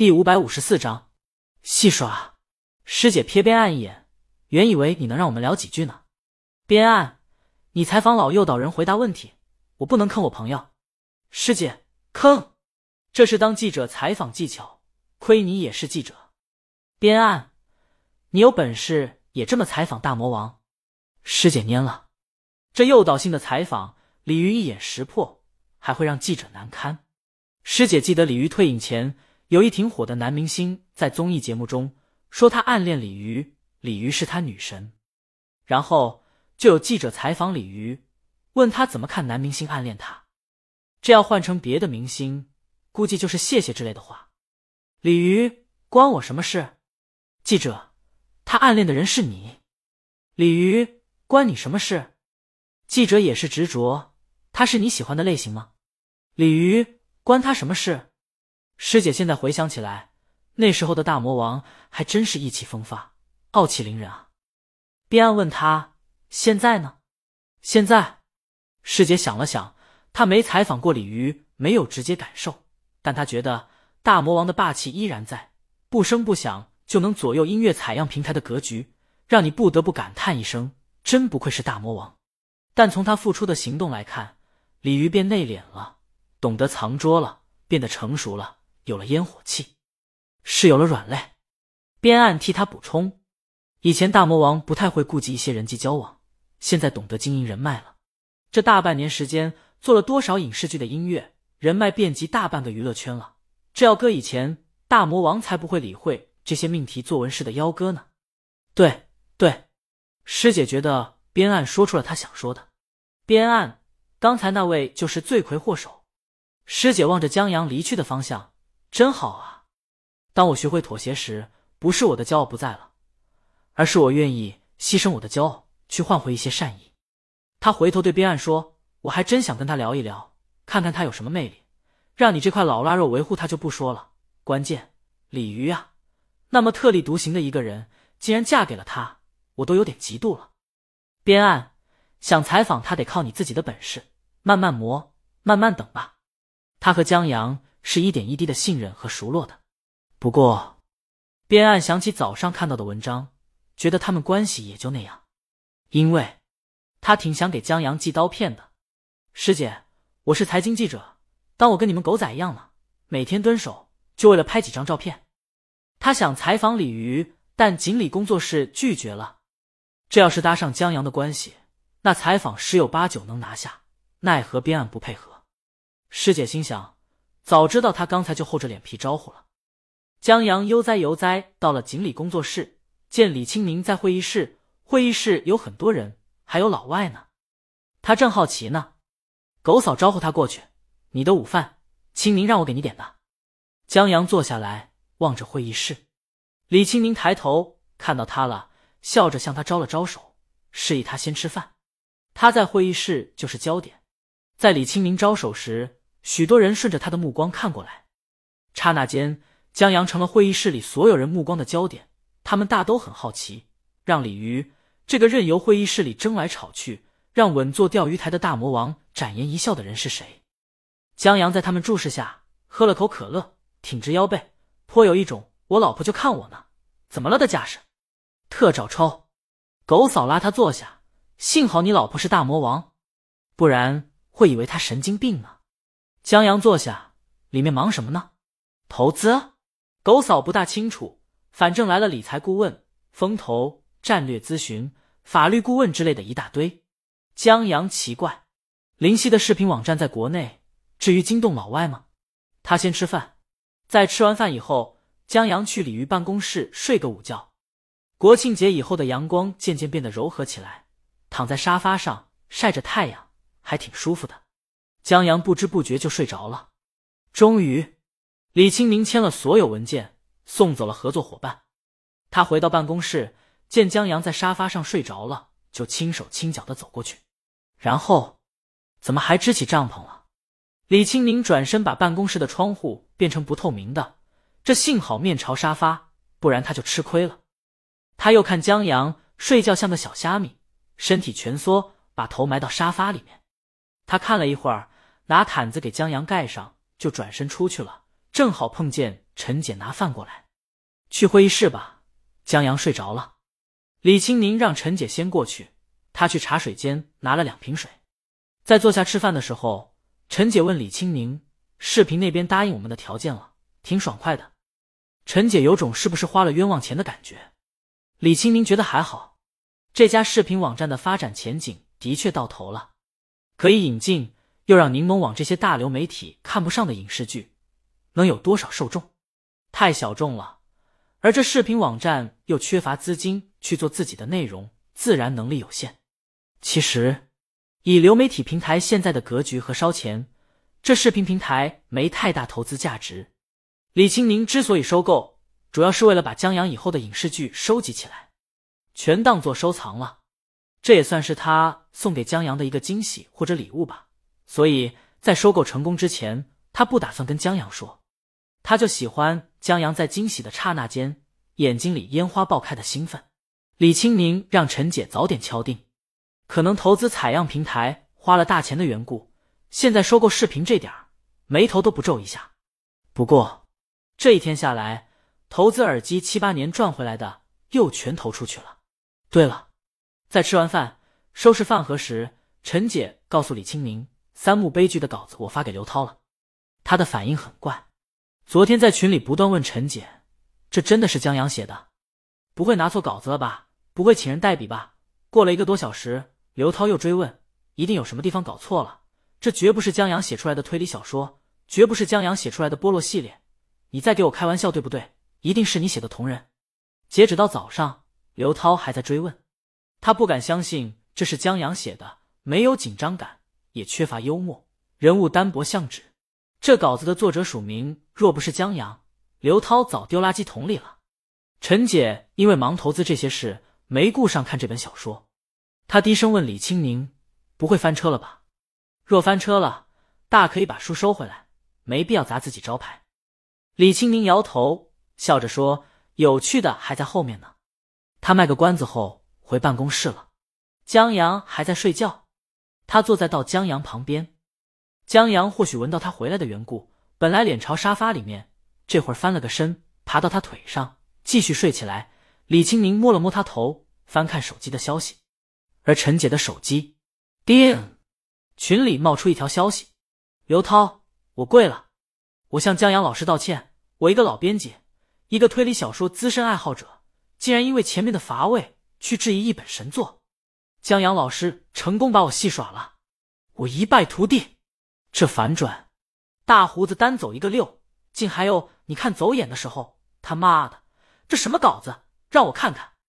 第五百五十四章，戏耍。师姐瞥边岸一眼，原以为你能让我们聊几句呢。边岸，你采访老诱导人回答问题，我不能坑我朋友。师姐，坑，这是当记者采访技巧，亏你也是记者。边岸，你有本事也这么采访大魔王？师姐蔫了，这诱导性的采访，鲤鱼一眼识破，还会让记者难堪。师姐记得鲤鱼退隐前。有一挺火的男明星在综艺节目中说他暗恋李鱼，李鱼是他女神。然后就有记者采访李鱼，问他怎么看男明星暗恋他。这要换成别的明星，估计就是谢谢之类的话。鲤鱼关我什么事？记者，他暗恋的人是你。鲤鱼关你什么事？记者也是执着，他是你喜欢的类型吗？鲤鱼关他什么事？师姐现在回想起来，那时候的大魔王还真是意气风发、傲气凌人啊。边岸问他：“现在呢？”现在，师姐想了想，她没采访过鲤鱼，没有直接感受，但她觉得大魔王的霸气依然在，不声不响就能左右音乐采样平台的格局，让你不得不感叹一声：“真不愧是大魔王。”但从他付出的行动来看，鲤鱼变内敛了，懂得藏拙了，变得成熟了。有了烟火气，是有了软肋。边岸替他补充：以前大魔王不太会顾及一些人际交往，现在懂得经营人脉了。这大半年时间，做了多少影视剧的音乐，人脉遍及大半个娱乐圈了。这要搁以前，大魔王才不会理会这些命题作文式的邀歌呢。对对，师姐觉得边岸说出了他想说的。边岸，刚才那位就是罪魁祸首。师姐望着江阳离去的方向。真好啊！当我学会妥协时，不是我的骄傲不在了，而是我愿意牺牲我的骄傲，去换回一些善意。他回头对边岸说：“我还真想跟他聊一聊，看看他有什么魅力。让你这块老腊肉维护他就不说了，关键鲤鱼啊，那么特立独行的一个人，竟然嫁给了他，我都有点嫉妒了。”边岸想采访他，得靠你自己的本事，慢慢磨，慢慢等吧。他和江阳。是一点一滴的信任和熟络的，不过，边岸想起早上看到的文章，觉得他们关系也就那样。因为，他挺想给江阳寄刀片的。师姐，我是财经记者，当我跟你们狗仔一样呢，每天蹲守，就为了拍几张照片。他想采访鲤鱼，但锦鲤工作室拒绝了。这要是搭上江阳的关系，那采访十有八九能拿下。奈何边岸不配合。师姐心想。早知道他刚才就厚着脸皮招呼了。江阳悠哉悠哉到了锦鲤工作室，见李清明在会议室，会议室有很多人，还有老外呢。他正好奇呢，狗嫂招呼他过去：“你的午饭，清明让我给你点的。”江阳坐下来，望着会议室。李清明抬头看到他了，笑着向他招了招手，示意他先吃饭。他在会议室就是焦点，在李清明招手时。许多人顺着他的目光看过来，刹那间，江阳成了会议室里所有人目光的焦点。他们大都很好奇，让鲤鱼这个任由会议室里争来吵去，让稳坐钓鱼台的大魔王展颜一笑的人是谁。江阳在他们注视下喝了口可乐，挺直腰背，颇有一种“我老婆就看我呢，怎么了”的架势。特找抽，狗嫂拉他坐下。幸好你老婆是大魔王，不然会以为他神经病呢。江阳坐下，里面忙什么呢？投资？狗嫂不大清楚，反正来了理财顾问、风投、战略咨询、法律顾问之类的一大堆。江阳奇怪，林夕的视频网站在国内，至于惊动老外吗？他先吃饭，在吃完饭以后，江阳去鲤鱼办公室睡个午觉。国庆节以后的阳光渐渐变得柔和起来，躺在沙发上晒着太阳，还挺舒服的。江阳不知不觉就睡着了。终于，李清明签了所有文件，送走了合作伙伴。他回到办公室，见江阳在沙发上睡着了，就轻手轻脚的走过去。然后，怎么还支起帐篷了？李清明转身把办公室的窗户变成不透明的，这幸好面朝沙发，不然他就吃亏了。他又看江阳睡觉像个小虾米，身体蜷缩，把头埋到沙发里面。他看了一会儿。拿毯子给江阳盖上，就转身出去了。正好碰见陈姐拿饭过来，去会议室吧。江阳睡着了，李青宁让陈姐先过去，他去茶水间拿了两瓶水。在坐下吃饭的时候，陈姐问李青宁：“视频那边答应我们的条件了，挺爽快的。”陈姐有种是不是花了冤枉钱的感觉。李青宁觉得还好，这家视频网站的发展前景的确到头了，可以引进。又让柠檬网这些大流媒体看不上的影视剧，能有多少受众？太小众了。而这视频网站又缺乏资金去做自己的内容，自然能力有限。其实，以流媒体平台现在的格局和烧钱，这视频平台没太大投资价值。李青宁之所以收购，主要是为了把江阳以后的影视剧收集起来，全当做收藏了。这也算是他送给江阳的一个惊喜或者礼物吧。所以在收购成功之前，他不打算跟江阳说，他就喜欢江阳在惊喜的刹那间眼睛里烟花爆开的兴奋。李青宁让陈姐早点敲定，可能投资采样平台花了大钱的缘故，现在收购视频这点儿眉头都不皱一下。不过这一天下来，投资耳机七八年赚回来的又全投出去了。对了，在吃完饭收拾饭盒时，陈姐告诉李清明。三幕悲剧的稿子我发给刘涛了，他的反应很怪。昨天在群里不断问陈姐：“这真的是江阳写的？不会拿错稿子了吧？不会请人代笔吧？”过了一个多小时，刘涛又追问：“一定有什么地方搞错了？这绝不是江阳写出来的推理小说，绝不是江阳写出来的波洛系列。你在给我开玩笑对不对？一定是你写的同人。”截止到早上，刘涛还在追问，他不敢相信这是江阳写的，没有紧张感。也缺乏幽默，人物单薄像纸。这稿子的作者署名若不是江阳，刘涛早丢垃圾桶里了。陈姐因为忙投资这些事，没顾上看这本小说。她低声问李青宁：“不会翻车了吧？若翻车了，大可以把书收回来，没必要砸自己招牌。”李青宁摇头，笑着说：“有趣的还在后面呢。”他卖个关子后回办公室了。江阳还在睡觉。他坐在到江阳旁边，江阳或许闻到他回来的缘故，本来脸朝沙发里面，这会儿翻了个身，爬到他腿上，继续睡起来。李青宁摸了摸他头，翻看手机的消息，而陈姐的手机，叮，群里冒出一条消息：刘涛，我跪了，我向江阳老师道歉。我一个老编辑，一个推理小说资深爱好者，竟然因为前面的乏味去质疑一本神作。江阳老师成功把我戏耍了，我一败涂地。这反转，大胡子单走一个六，竟还有你看走眼的时候。他妈的，这什么稿子？让我看看。